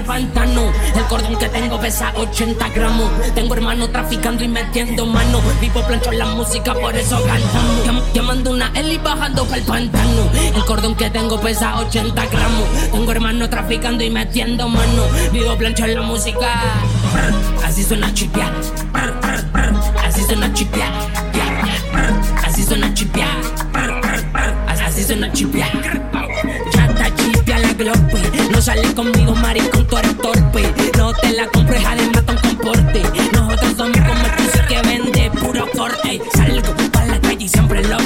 al baitano. El cordón que tengo pesa 80 gramos. Tengo hermano traficando y metiendo mano. Vivo plancho en la música, por eso cantamos. Llamando una L y bajando para el pantano. El cordón que tengo pesa 80 gramos. Tengo hermano traficando y metiendo mano. Vivo plancho en la música. Así suena chipia. Brr, brr, así suena chipia. Así suena chipia. Así suena chipia. No sales conmigo, maricón, tú eres torpe. No te la compres, además tan comporte. Nosotros somos como que vende puro corte. Salgo para la calle y siempre lo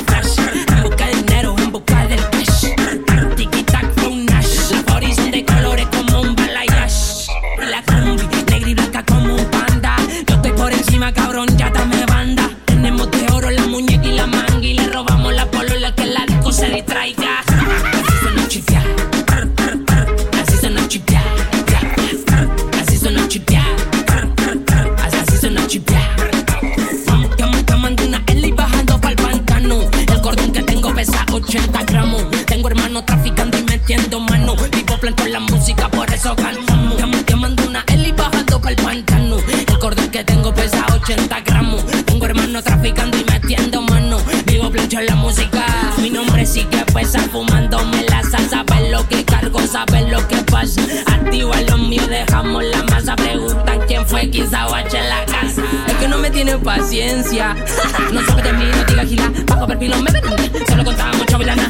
conciencia. No sabe de mí, no diga gila. Bajo perfil, no me ven. Solo contaba mucho vilana.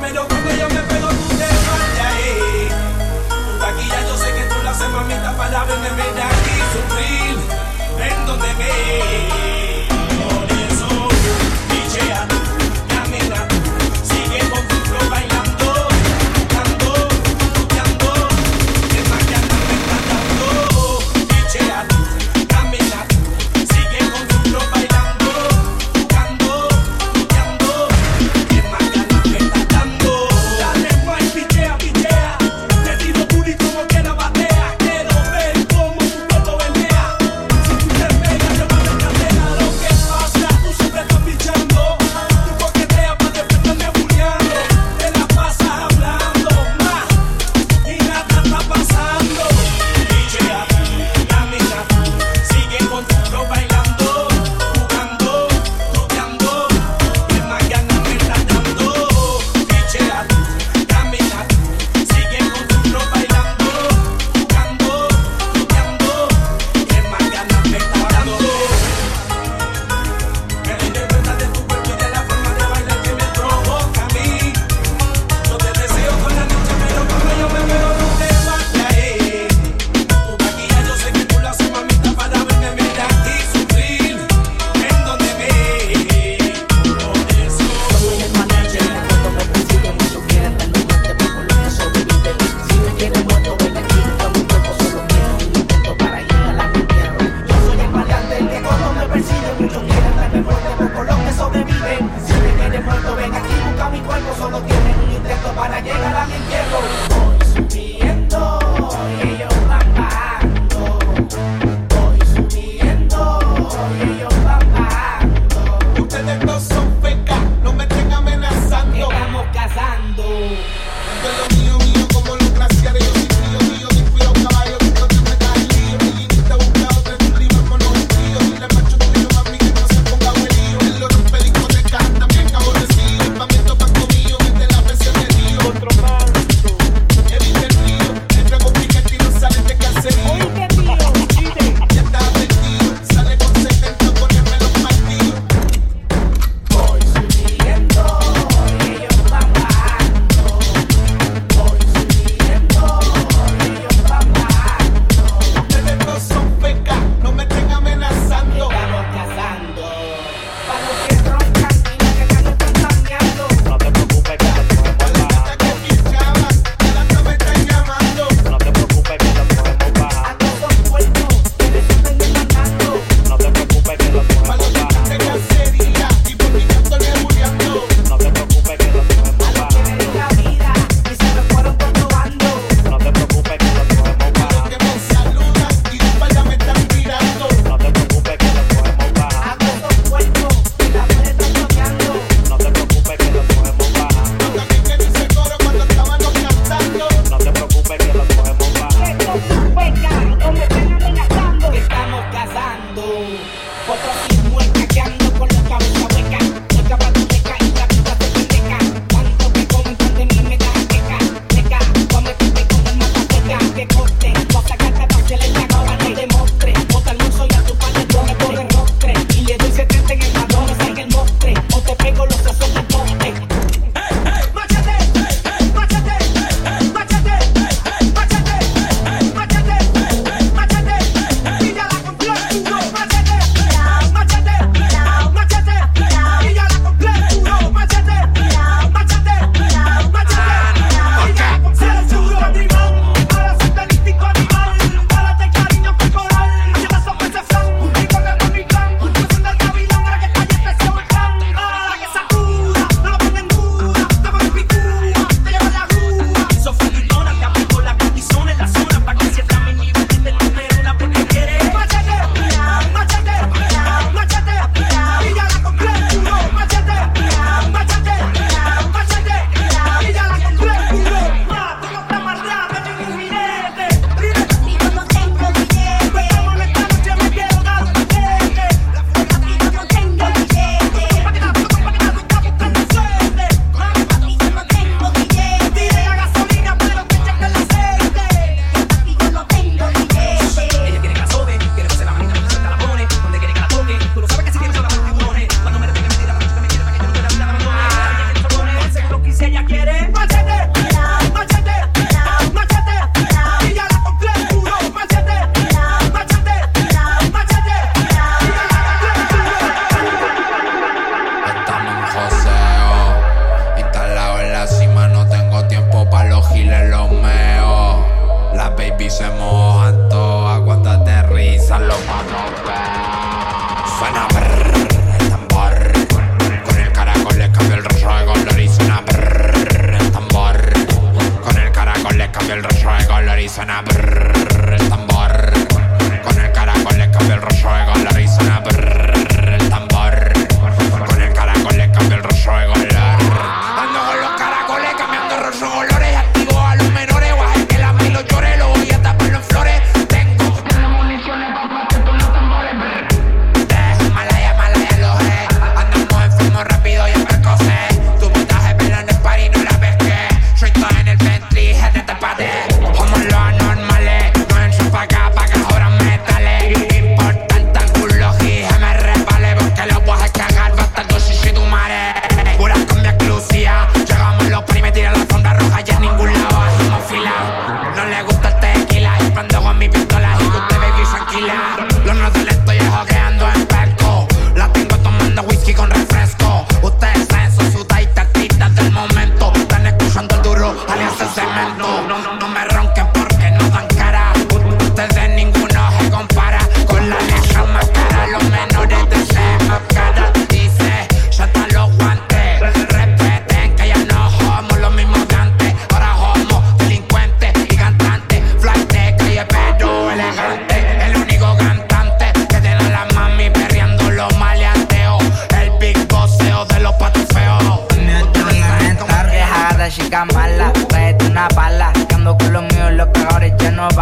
Me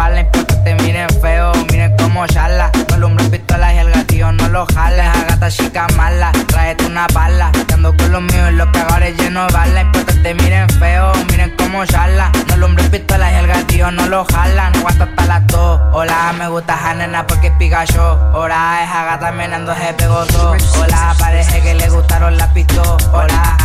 valen porque te miren feo, miren cómo charla. No alumbres pistolas y el gatillo no lo jales. A gata chica mala, tráete una bala. Ando con los míos y los pegadores llenos de balas. Miren feo, miren cómo charla. No alumbres pistolas y el gatillo no lo jalan. No aguanto hasta las dos. Hola, me gusta esa nena porque pica yo. Hola, esa gata menando es pegoso. Hola, parece que le gustaron las pistolas. Hola,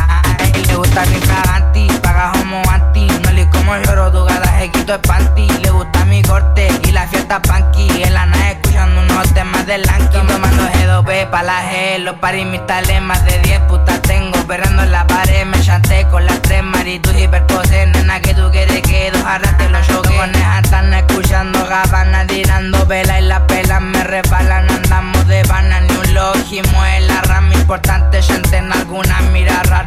y le gusta mi fraganti. Paga homo anti, no le como lloro, tu gata se quito el panty. Le gusta mi corte y la fiesta punky. En la nave escuchando unos temas de lanky. Tomando G2B pa' la G, los paris mis más de 10 putas tengo. Perrando en la pared, me chanté con las tres maritus hiperpose. Nena, que tú quieres que dos arrastre los choques. Conejas están escuchando gabanas, tirando velas y las pelas me resbalan. Andamos de banana, ni un logimo en la rama importante. Gente en alguna mira rara.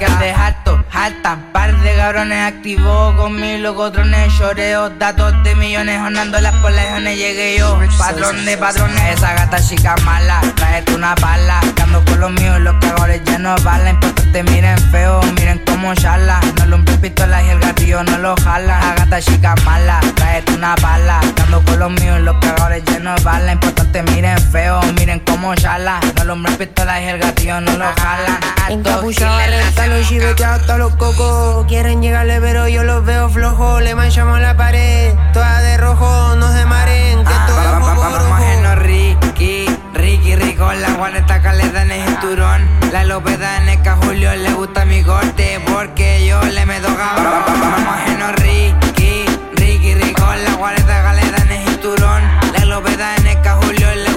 Alto, alta, par de cabrones activó conmigo y locotrones, lloreos, datos de millones, honando las polejones, llegué yo, patrón de patrones, esa gata chica mala, traete una pala, dando con los míos, los cagones ya no valen, te miren feo, miren cómo charla, no lumbre pistolas y el gatillo no lo jala, la gata chica mala, traete una pala, dando con los míos, los cagones ya no valen, te miren feo, miren cómo charla, no lo lumbre pistolas y el gatillo no lo jala, encapuchados, hasta los hasta los cocos, quieren llegarle pero yo los veo le manchamos la pared, toda de rojo. No se maren, que es Vamos, moco vamos, rojo. vamos, Ricky, Ricky, Rico, la guareta caleta en el cinturón. La en el Julio le gusta mi corte porque yo le meto cabrón. Vamos, ajeno, Ricky, Ricky, Rico, la guareta caleta en el cinturón. La en el Julio le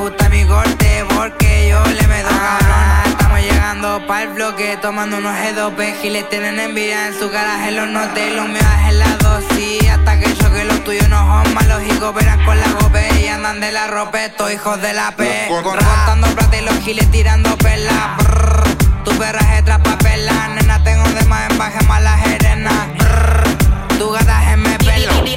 llegando pa'l bloque, tomando unos G2P Giles tienen envidia en su garaje, los noté, los míos es la dosis. Hasta que yo que los tuyos no son malos y cooperan con la gope y andan de la ropa, estos hijos de la P. Contando plata y los giles tirando pelas. Brrr, Tu perra es papela, nena, tengo de más en baje jerena. Brrr, Tu gata es me pelo.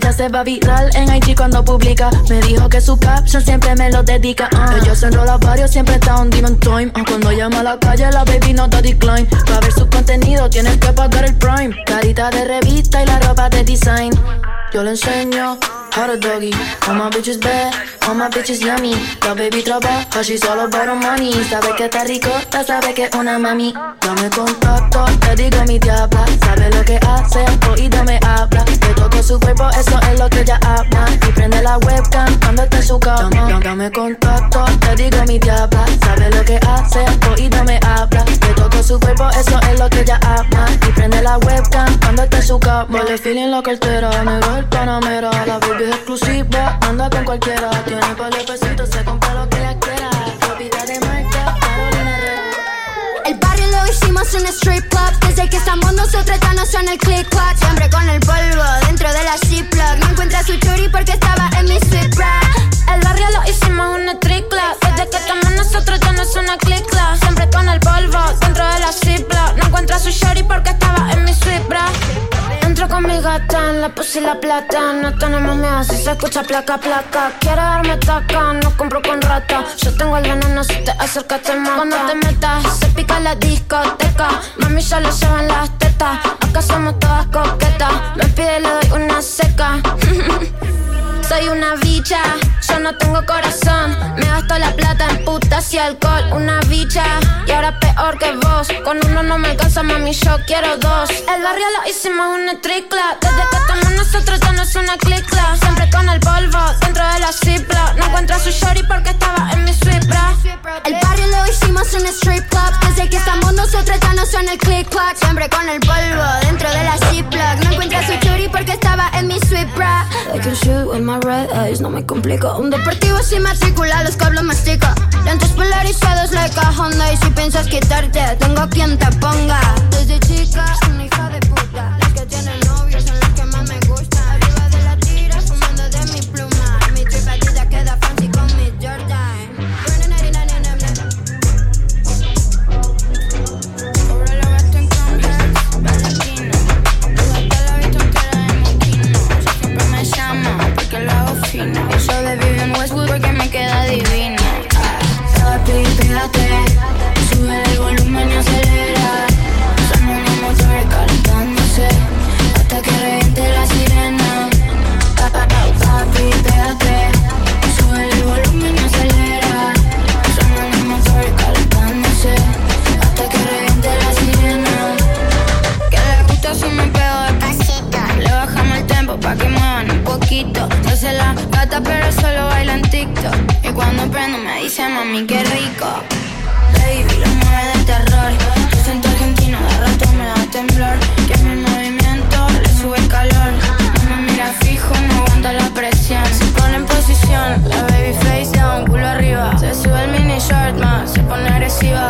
Ella se va viral en IG cuando publica. Me dijo que su caption siempre me lo dedica. ah. Ella se enrola varios, siempre está un demon time. Ah, Cuando llama a la calle, la baby no da decline. Para ver su contenido, tienes que pagar el prime. Carita de revista y la ropa de design. Yo le enseño how to doggy. All my bitches bad, all my bitches yummy. La baby trabaja, she's all about money. Sabe que está rico, ya sabe que es una mami. Dame contacto, te digo mi diabla. Sabe lo que hace, oído me habla. Le toco su cuerpo, eso es lo que ella ama. Y prende la webcam cuando está en su cama. Dame, dame contacto, te digo mi diabla. Sabe lo que hace, oído me habla. Le toco su cuerpo, eso es lo que ella ama. Está en su cama. Le feeling la cartera, va el panamera. La baby es exclusiva, anda con cualquiera. Tiene par de pesitos, se compra lo que ella quiera. Propiedad de marca, Carolina Herrera. El barrio lo hicimos un strip club Desde que estamos nosotros ya no son el click clack La pussy y la plata. No tenemos miedo si se escucha placa, placa. Quiere darme taca, no compro con rata. Yo tengo el veneno si te acercas te mata. Cuando te metas se pica la discoteca. Mami ya lo llevan las tetas. Acá somos todas coquetas. Me pide le doy una seca. Soy una bicha, yo no tengo corazón. Me gasto la plata en putas y alcohol, una bicha. Y ahora peor que vos. Con uno no me alcanza, mami, yo quiero dos. El barrio lo hicimos un una tricla. Desde que estamos nosotros ya no es una clicla. Siempre con el polvo, dentro de la cipla. No encuentro su shorty porque estaba en mi swipra. El barrio lo hicimos en strip club. Desde que estamos nosotros ya no son el click clack. Siempre con el polvo, dentro de la ziploc. No encuentro su shorty porque estaba en mi swipra. I no me complico. Un deportivo sin matrícula, los cablos mastica. Lentes polarizados, la like Honda Y si piensas quitarte, tengo quien te ponga. Desde chica, una hija de puta. Sube el volumen y acelera. Son un motor calentándose hasta que reviente la sirena. Papi. Sube el volumen y acelera. Son un motor calentándose hasta que reviente la sirena. Que le gusta si me pego de pasito. Le bajamos el tempo pa' que muevan un poquito. No se la gata, pero solo baila en TikTok. Y cuando prendo me dice mami, quiero rica. Baby, lo mueve de terror. Tu acento argentino de rato me da temblor. Que mi movimiento le sube el calor. No me mira fijo, no aguanta la presión. Se pone en posición, la baby face down, culo arriba. Se sube el mini short más, se pone agresiva.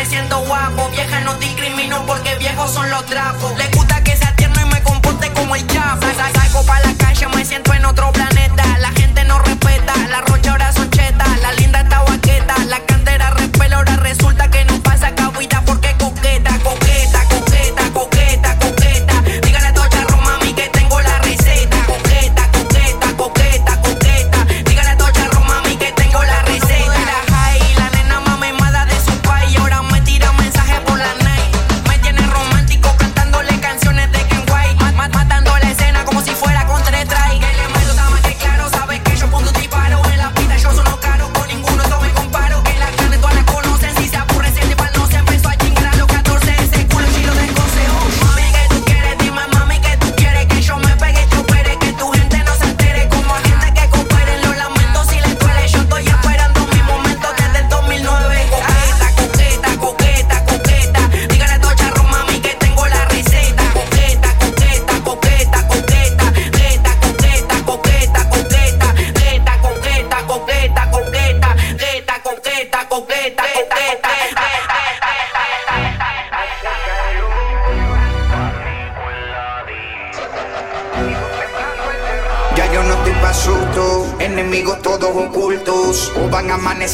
me siento guapo. Vieja, no discrimino porque viejos son los trapos. Le gusta que sea tierno y me comporte como el chavo. Salgo pa' la calle, me siento en otro plan.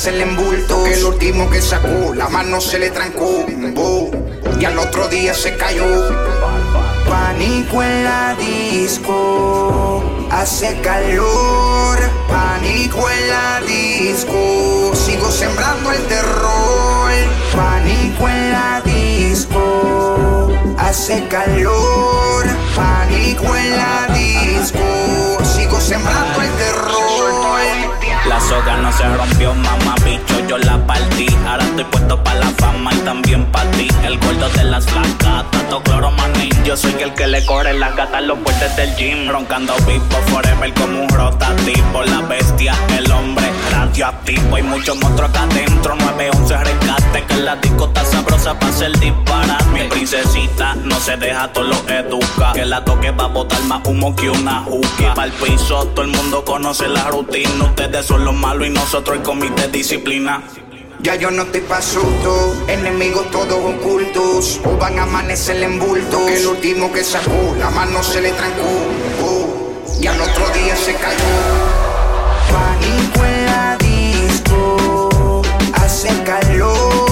el embudo Se rompió mamá, bicho, yo la partí. Ahora estoy puesto para la fama y también para ti. El gordo de las flacas, tanto cloro maní. Yo soy el que le corre las gatas los puertes del gym. Roncando vivo forever como un rotativo. La bestia, el hombre ambiente activo. Hay muchos monstruos acá adentro, 911 rescate. Que la disco está sabrosa para hacer disparate. Mi princesita no se deja, todo lo educa. Que la toque va a botar más humo que una juca. Para el piso, todo el mundo conoce la rutina. Ustedes son los malos y nosotros el comité disciplina. Ya yo no estoy pa' susto, enemigos todos ocultos, o van a amanecer en bultos. El último que sacó, la mano se le trancó, oh, y al otro día se cayó calor.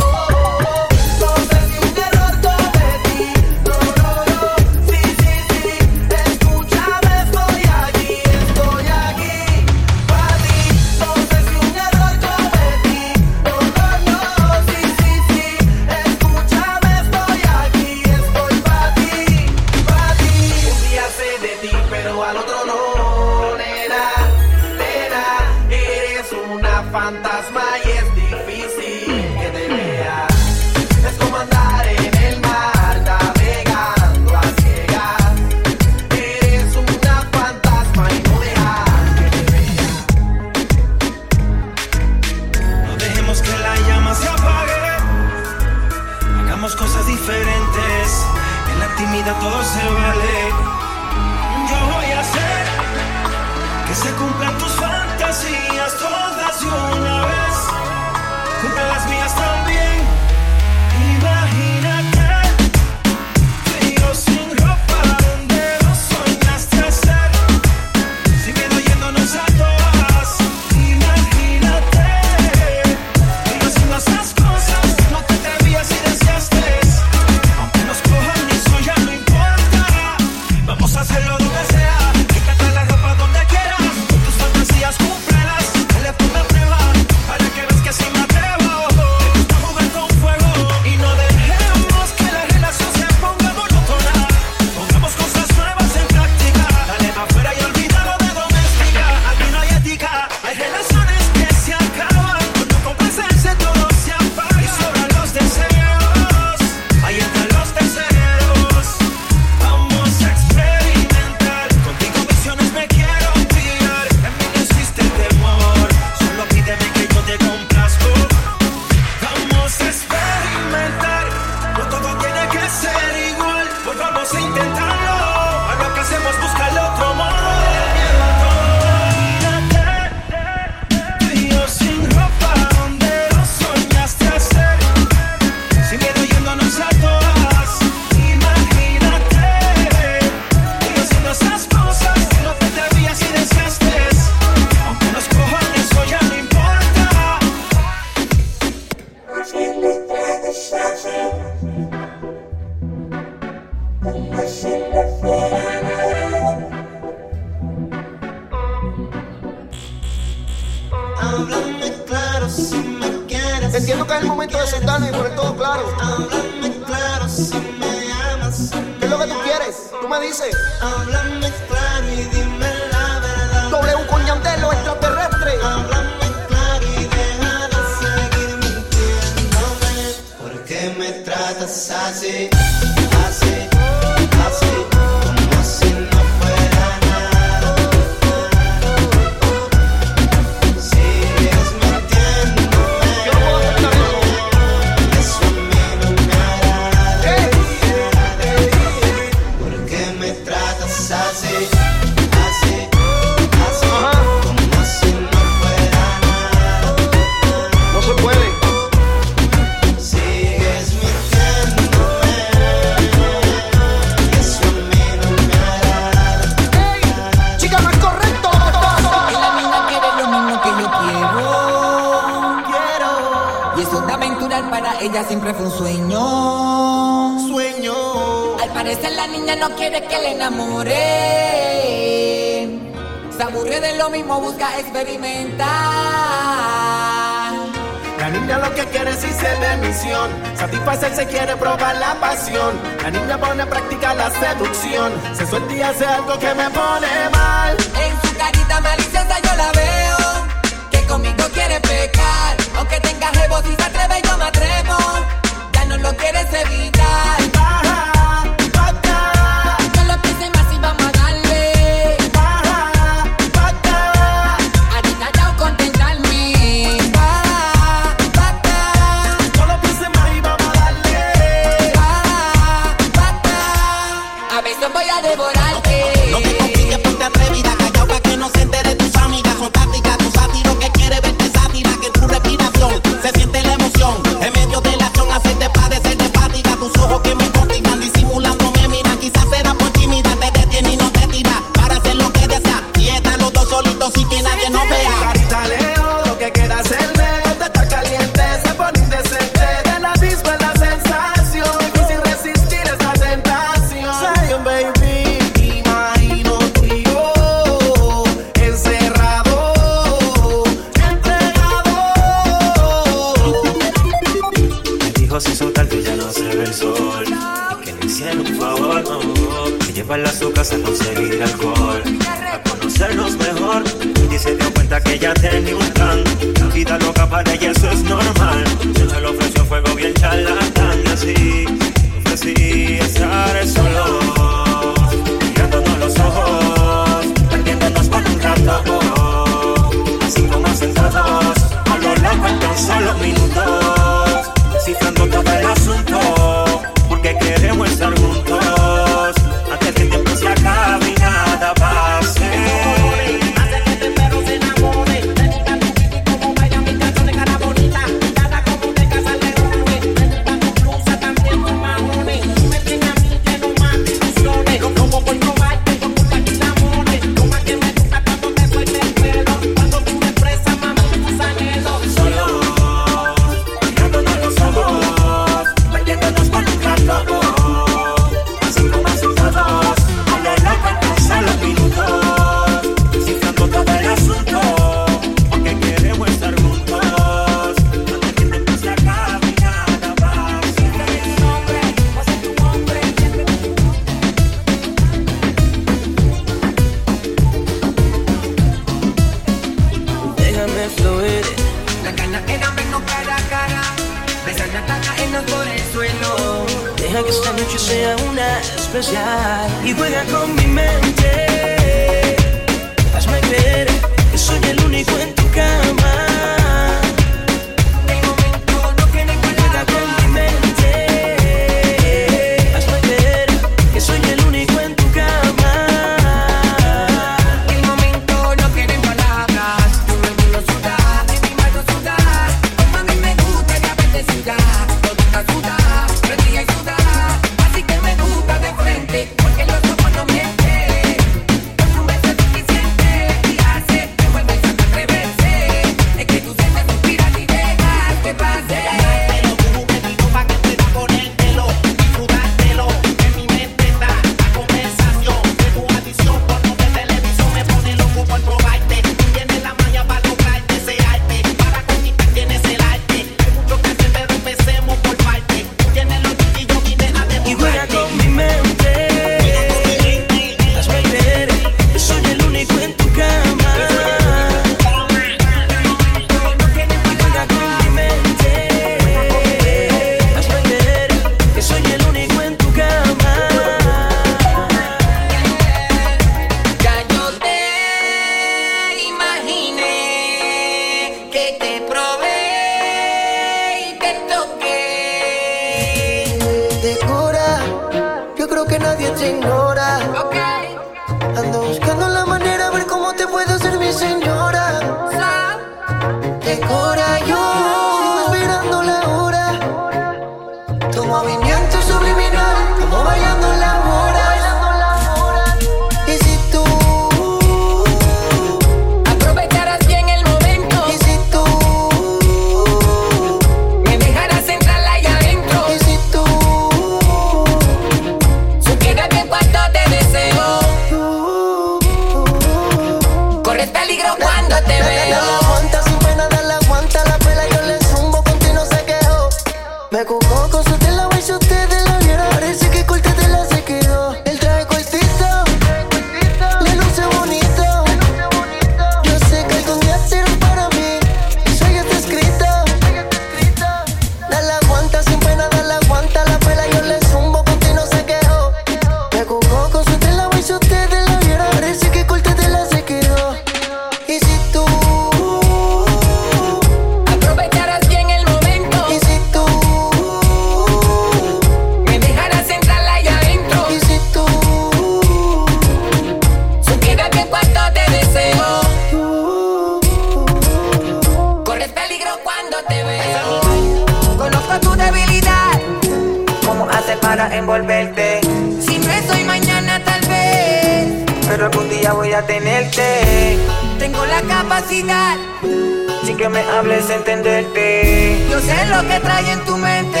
entenderte. Yo sé lo que trae en tu mente,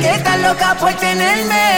que estás loca por tenerme.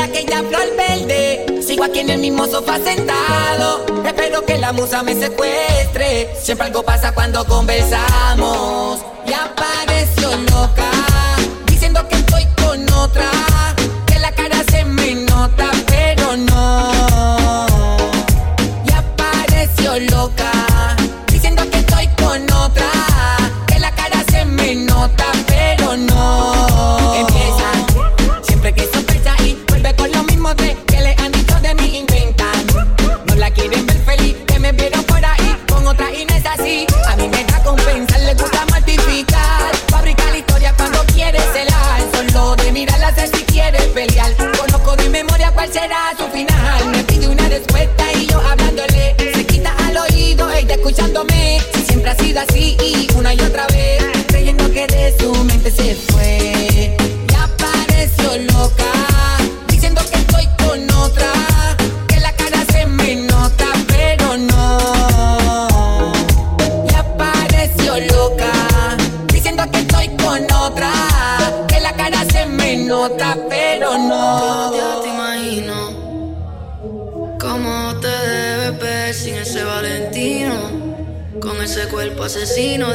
de aquella flor verde. Sigo aquí en el mismo sofá sentado. Espero que la musa me secuestre. Siempre algo pasa cuando conversamos. asesino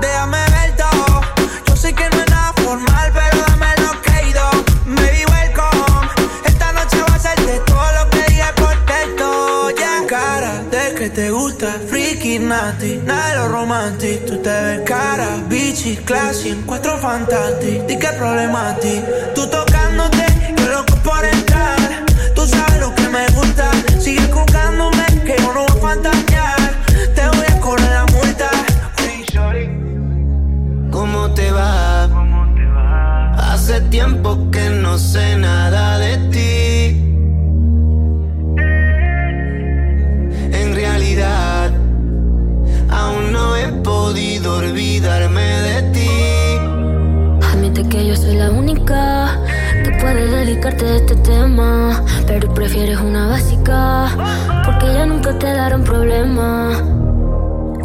Déjame ver todo. Yo sé que no es nada formal, pero dame lo que he ido. Baby, welcome. Esta noche va a ser de todo lo que diga por texto. Ya, cara de que te gusta. Freaky, nasty, nada de lo romántico. Tú te ves cara, bichi, classy, cuatro fantastic. Di que problemático. Tú tiempo que no sé nada de ti. En realidad, aún no he podido olvidarme de ti. Admite que yo soy la única que puede dedicarte a este tema, pero prefieres una básica porque ya nunca te dará un problema.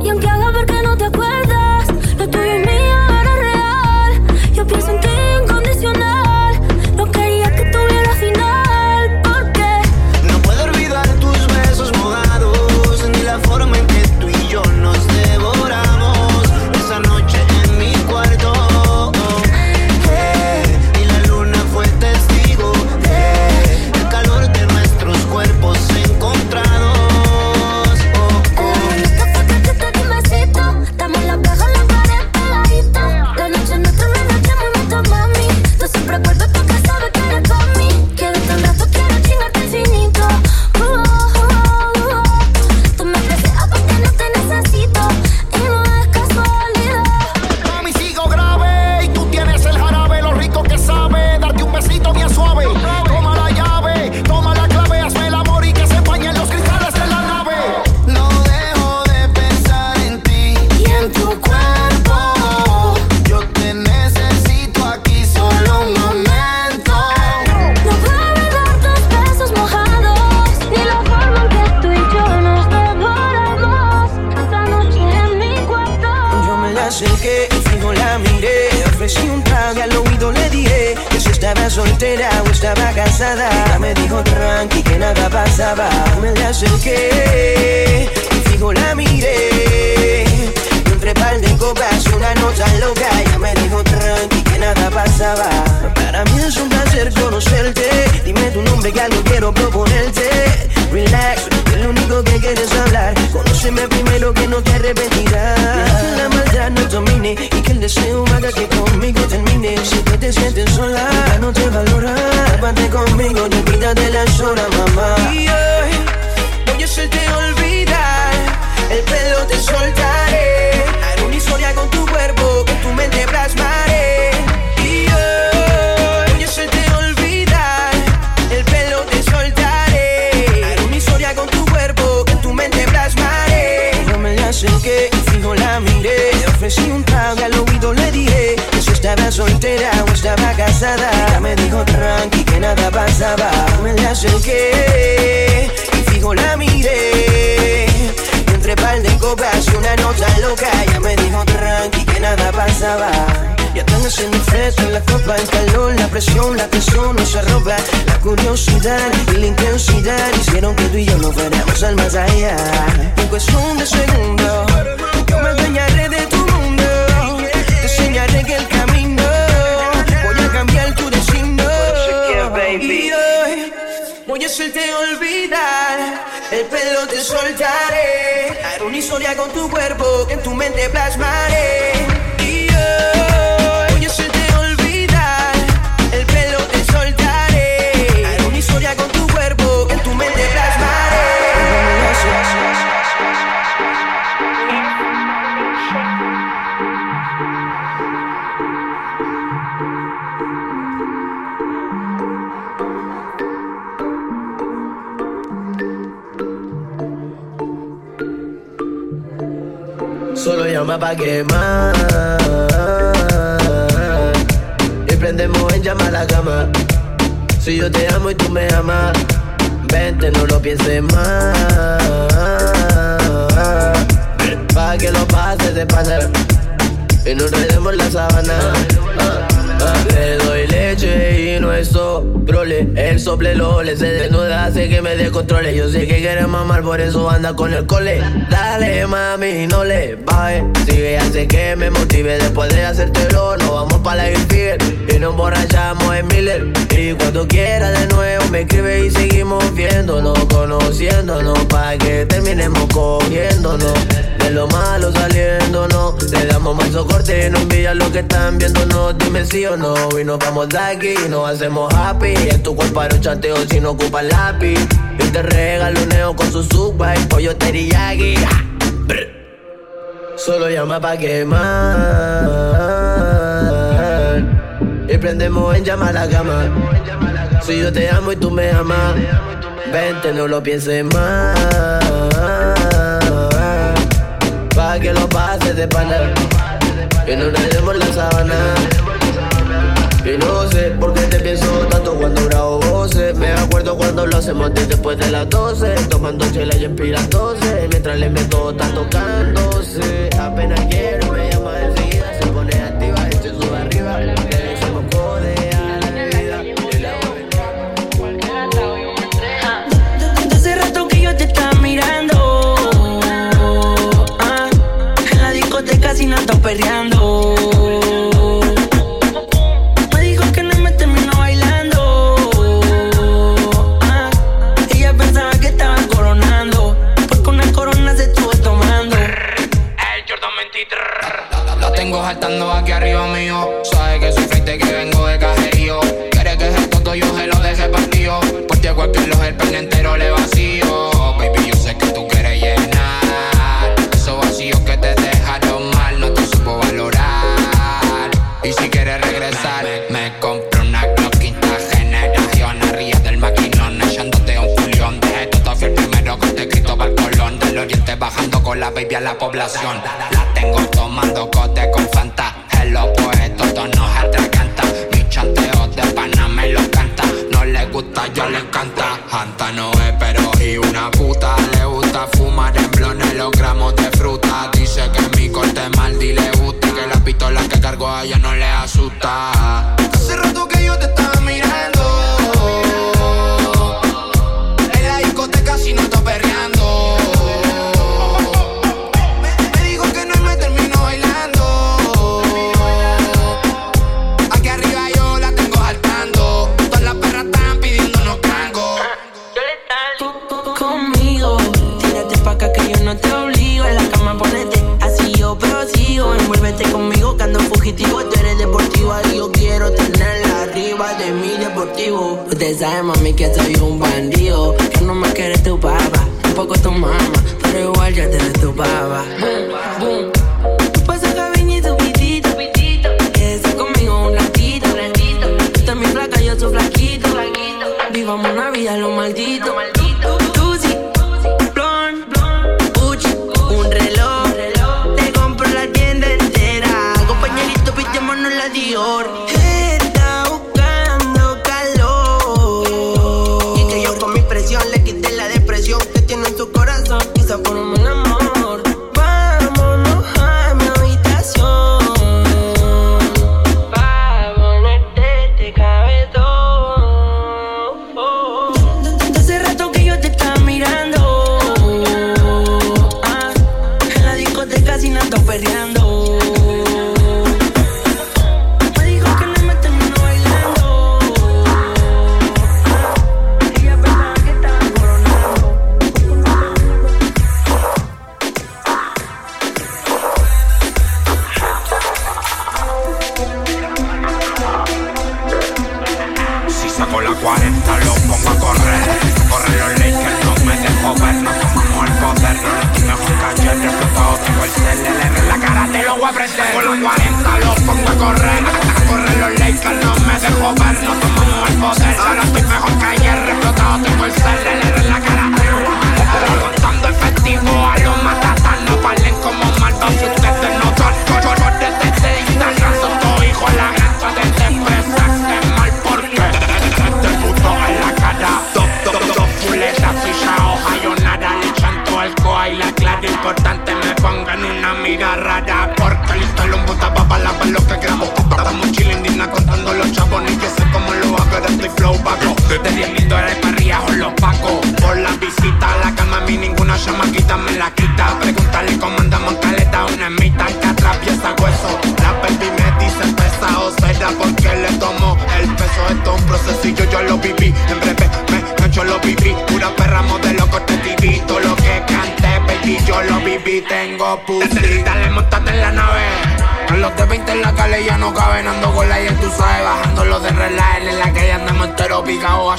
Y aunque haga ver que no te acuerdas, lo tuyo es mío, ahora real. Yo pienso en ti. estaba casada. Ella me dijo tranqui que nada pasaba. Me le acerqué y fijo la miré. Entre par de copas una noche loca. Ella me dijo tranqui nada pasaba. Para mí es un placer conocerte. Dime tu nombre que algo quiero proponerte. Relax, que lo único que quieres hablar. Conóceme primero que no te arrepentirás. Que la maldad no domine y que el deseo haga que conmigo termine. Si que te sientes sola, ya no te valora. Tápate conmigo y olvídate la sola mamá. Y hoy, voy a hacerte olvidar. El pelo te soltaré. Haré una historia con tu cuerpo que tu mente plasmaré soltera o estaba casada. Ella me dijo tranqui que nada pasaba. Me la acerqué y fijo la miré. Par de copas y una nota loca, ella me dijo tranqui que nada pasaba. Ya están haciendo fresco en la copa, el calor, la presión, la tensión no se roba. La curiosidad y la intensidad hicieron que tú y yo no fuéramos al más allá. En cuestión de segundos, yo me adueñaré de tu mundo. Te enseñaré que el camino voy a cambiar tu destino. Y hoy voy a hacerte olvidar. El pelo te soltaré. Haré una historia con tu cuerpo que en tu mente plasmaré. Llama pa' quemar Y prendemos en llama la cama. Si yo te amo y tú me amas Vente, no lo pienses más. Pa' que lo pases de pasar Y nos enredemos la sábana Ah, ah. Le doy leche y no es soprole El sople lo le se desnuda hace que me descontrole. Yo sé que quiere mamar por eso anda con el cole. Dale mami no le baje Sigue hace que me motive. Después de hacértelo Nos vamos pa' la Hillfield y nos emborrachamos en Miller. Y cuando quiera de nuevo me escribe y seguimos viéndonos Conociéndonos pa' que terminemos cogiéndonos Lo malo saliéndonos Le damos más socorte, no envidia lo que están viéndonos Dime sí o no y nos vamos de aquí y nos hacemos happy. En tu cuerpo haré un chanteo si no ocupa lápiz. Y te regalo neo con su suba y pollo teriyaki. Solo llama pa' quemar. Y prendemos en llama la cama Si yo te amo y tú me amas Vente, no lo pienses más Que lo pases de pana. Y no nos demos la sábana y no sé por qué te pienso tanto cuando grabo voces Me acuerdo cuando lo hacemos después de las 12 Tomando chela y inspirándose Mientras le meto está tocándose Apenas quiero perreando. Me dijo que no me terminó bailando. Ah, ella pensaba que estaba coronando. Porque una corona se estuvo tomando. La tengo saltando aquí arriba mío. Sabe que soy frente que vengo de cajerío. Quiere que ese toto yo se lo deje partido. Porque a cualquier los el pene entero le vacío. Baby a la población. La tengo tomando cote con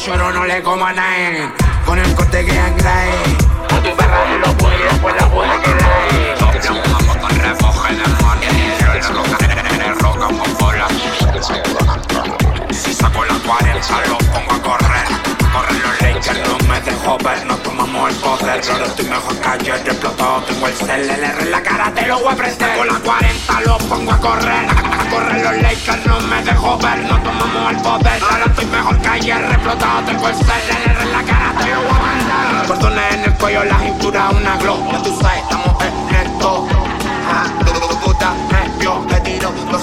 Pero no le coma a nadie. Con el corte que anclae. Con tu perra en los bueyes, por la buena que con refoje roca bola. Si saco la 40, los pongo a correr. Corren los Lakers, no me dejo ver. No tomamos el poder. Pero estoy mejor que ayer. Yo explotado, tengo el CLR en la cara, te lo voy a prender. Con la 40, los pongo a correr corren los Lakers, no me dejo ver, no tomamos el poder. Ahora estoy mejor que ayer, reflotado tengo el ser, en la cara te voy a mandar. Cordones en el cuello, la cintura, una glow. Ya tú sabes, estamos en esto. Ah, puta, nervio, le tiro, los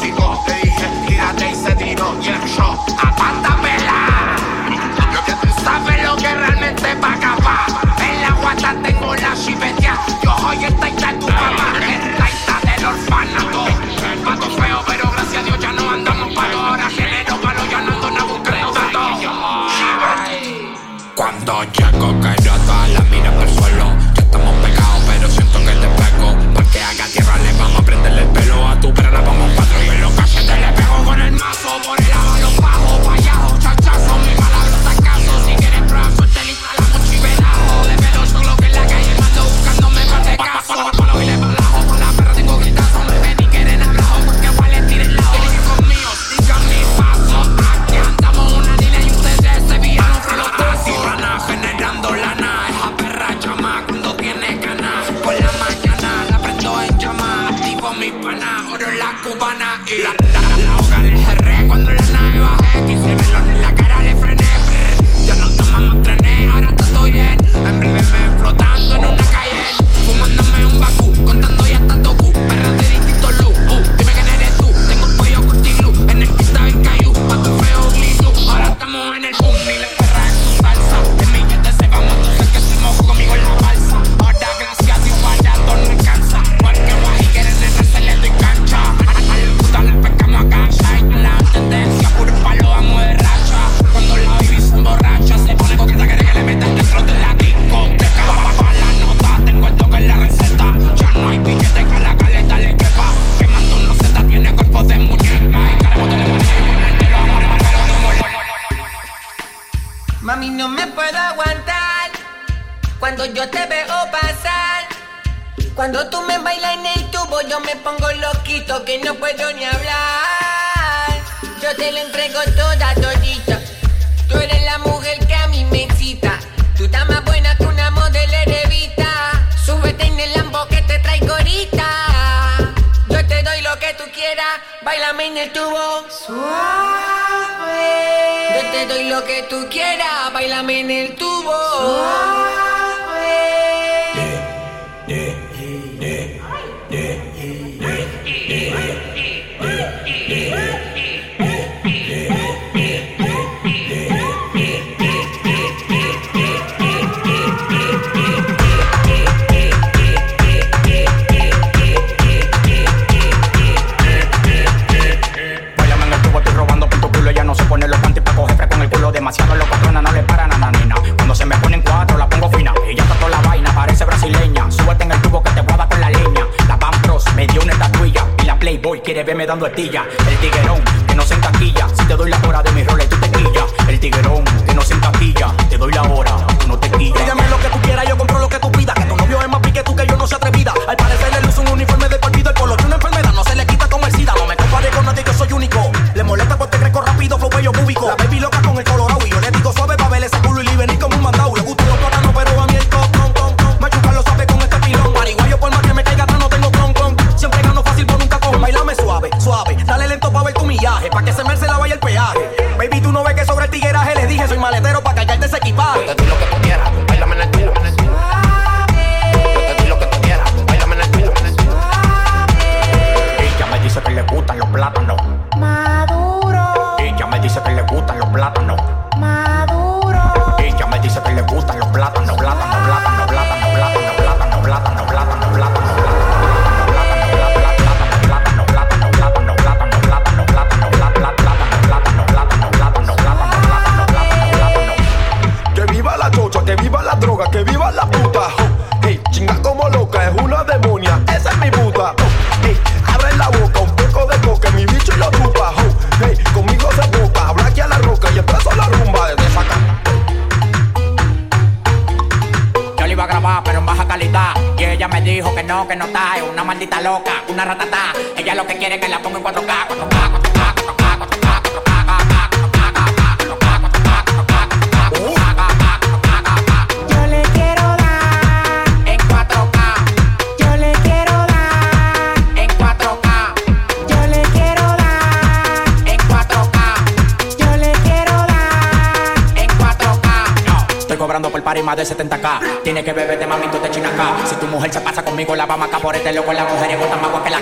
de 70k. Tiene que beberte mamito de chinacá. Si tu mujer se pasa conmigo, la vamos acá por este loco. La mujer es más que la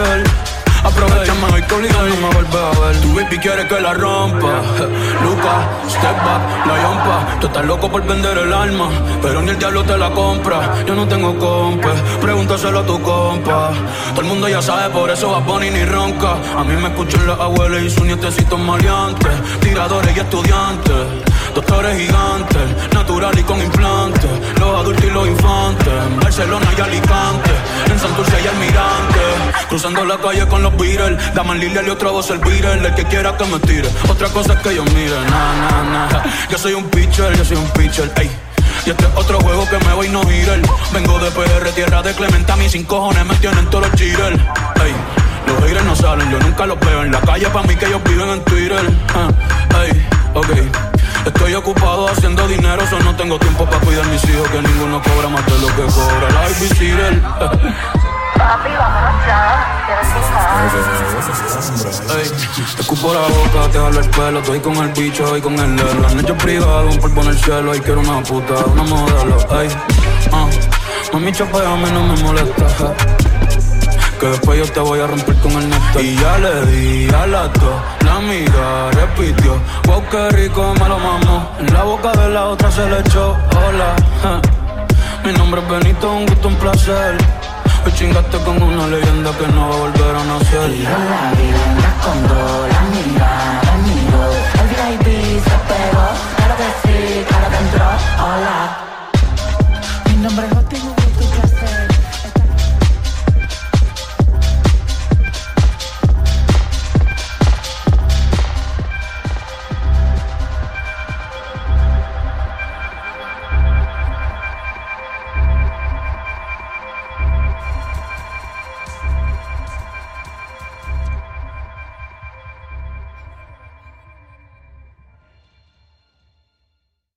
Placer. Aprovechame hoy que obligado no me vuelve a ver. Tu baby quiere que la rompa. Luca, step back, la yompa. Tú estás loco por vender el alma, pero ni el diablo te la compra. Yo no tengo compa, pregúntaselo a tu compa. Todo el mundo ya sabe, por eso Bad Bunny ni ronca. A mí me escuchan las abuelas y sus nietecitos maleantes. Tiradores y estudiantes. Doctores gigantes, natural y con implantes. Los adultos y los infantes. En Barcelona y Alicante. En Santurce y Almirante. Cruzando la calle con los Beatles. Dame el Lilial y otra voz el Beatle. El que quiera que me tire. Otra cosa es que yo mire. Na, na, na. Yo soy un pitcher, yo soy un pitcher. Ey. Y este es otro juego que me voy no girar. Vengo de PR, tierra de Clementa. Mis sin cojones me tienen todos los cheaters. Ey. Los haters no salen, yo nunca los veo en la calle. Pa' mí que ellos viven en Twitter. Ah, ey, ok. Estoy ocupado haciendo dinero, so no tengo tiempo para cuidar mis hijos, que ninguno cobra más de lo que cobra la babysitter. Papi, vámonos ya. Quiero Ey, te escupo la boca, te jalo el pelo, estoy con el bicho y con el lelo. Han hecho privado, un polvo en el cielo, y quiero una puta, una modelo. Ey, ah, mami chapea, a mí no me molesta. ja. Que después yo te voy a romper con el neto Y ya le di a las dos amiga repitió. Wow, qué rico me lo mamó. En la boca de la otra se le echó. Hola, mi nombre es Benito, un gusto, un placer. Hoy chingaste con una leyenda que no va a volver a nacer. Y yo la vi, la escondo, la mirada, miro. El VIP se pegó, claro que sí, claro que entró. Hola, mi nombre es Jotin